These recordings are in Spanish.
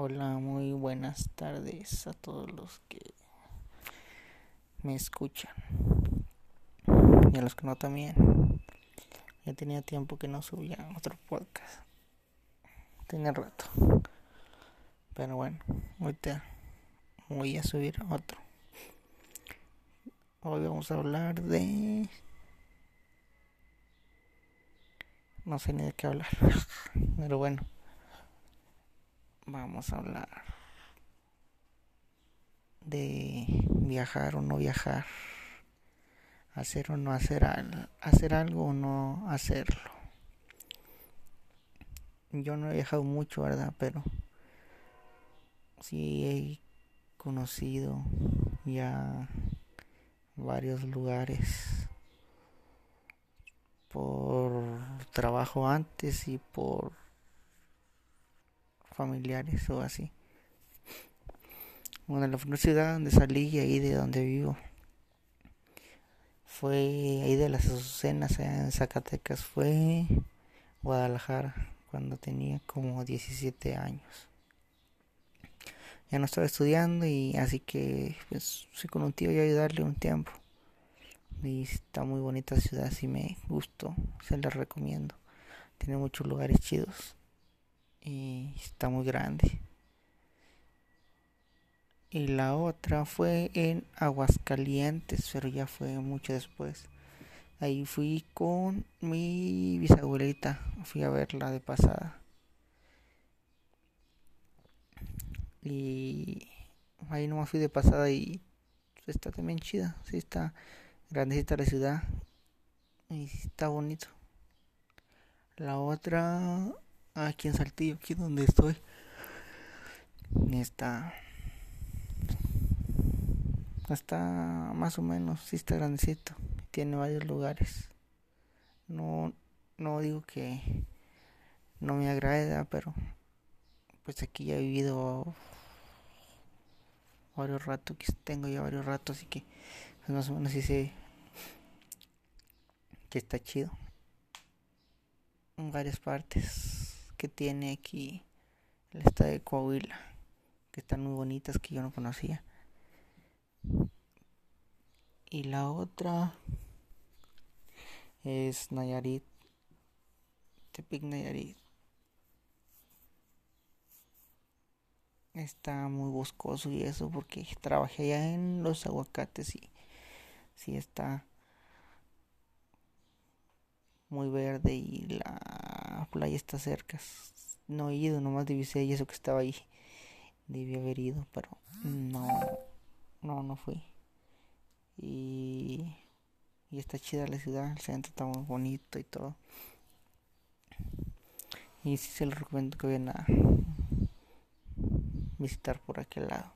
Hola, muy buenas tardes a todos los que me escuchan y a los que no también. Ya tenía tiempo que no subía otro podcast. Tenía rato. Pero bueno, ahorita voy a subir otro. Hoy vamos a hablar de... No sé ni de qué hablar. Pero bueno vamos a hablar de viajar o no viajar, hacer o no hacer, hacer algo o no hacerlo. Yo no he viajado mucho, ¿verdad? Pero sí he conocido ya varios lugares por trabajo antes y por familiares o así. Bueno, la primera ciudad donde salí y ahí de donde vivo fue ahí de las Azucenas, en Zacatecas, fue Guadalajara, cuando tenía como 17 años. Ya no estaba estudiando y así que pues fui con un tío y ayudarle un tiempo. Y está muy bonita ciudad, si me gustó, se la recomiendo. Tiene muchos lugares chidos y está muy grande. Y la otra fue en Aguascalientes, pero ya fue mucho después. Ahí fui con mi bisabuelita, fui a verla de pasada. Y ahí nomás fui de pasada y está también chida, sí está grandecita la ciudad y está bonito. La otra aquí en Saltillo, aquí donde estoy. Está. Está más o menos, sí está grandecito. Tiene varios lugares. No, no digo que no me agrada, pero pues aquí ya he vivido varios ratos, tengo ya varios ratos, así que pues más o menos sí sé que está chido en varias partes que tiene aquí el estado de Coahuila, que están muy bonitas que yo no conocía. Y la otra es Nayarit, Tepic Nayarit. Está muy boscoso y eso porque trabajé allá en los aguacates y sí está muy verde y la playa está cerca. No he ido, nomás divisé y eso que estaba ahí. Debí haber ido, pero no, no, no fui. Y, y está chida la ciudad, el centro está muy bonito y todo. Y sí se lo recomiendo que vayan a visitar por aquel lado.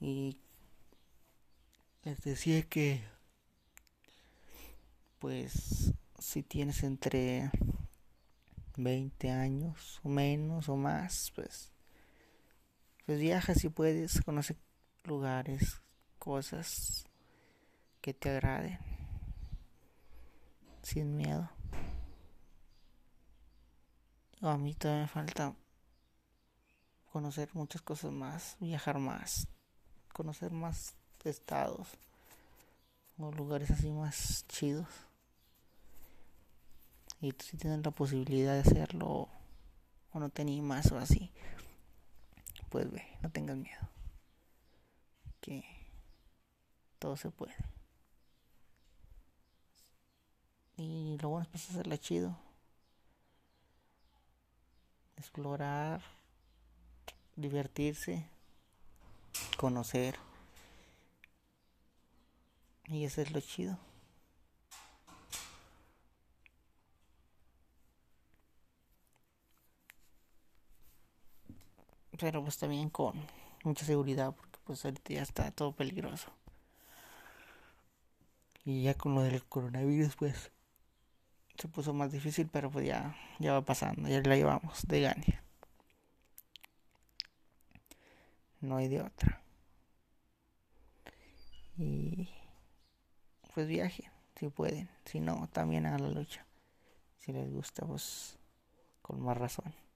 Y les decía que pues si tienes entre 20 años o menos o más, pues pues viaja si puedes, conoce lugares, cosas que te agraden sin miedo. A mí todavía me falta conocer muchas cosas más, viajar más, conocer más estados o lugares así más chidos y si tienes la posibilidad de hacerlo o no te animas o así, pues ve, no tengas miedo. Que todo se puede. Y lo bueno es pues hacerla chido. Explorar, divertirse, conocer. Y eso es lo chido. Pero pues también con mucha seguridad porque pues ahorita ya está todo peligroso. Y ya con lo del coronavirus pues se puso más difícil pero pues ya ya va pasando ya la llevamos de gane. No hay de otra. Y pues viajen si pueden. Si no también hagan la lucha. Si les gusta pues con más razón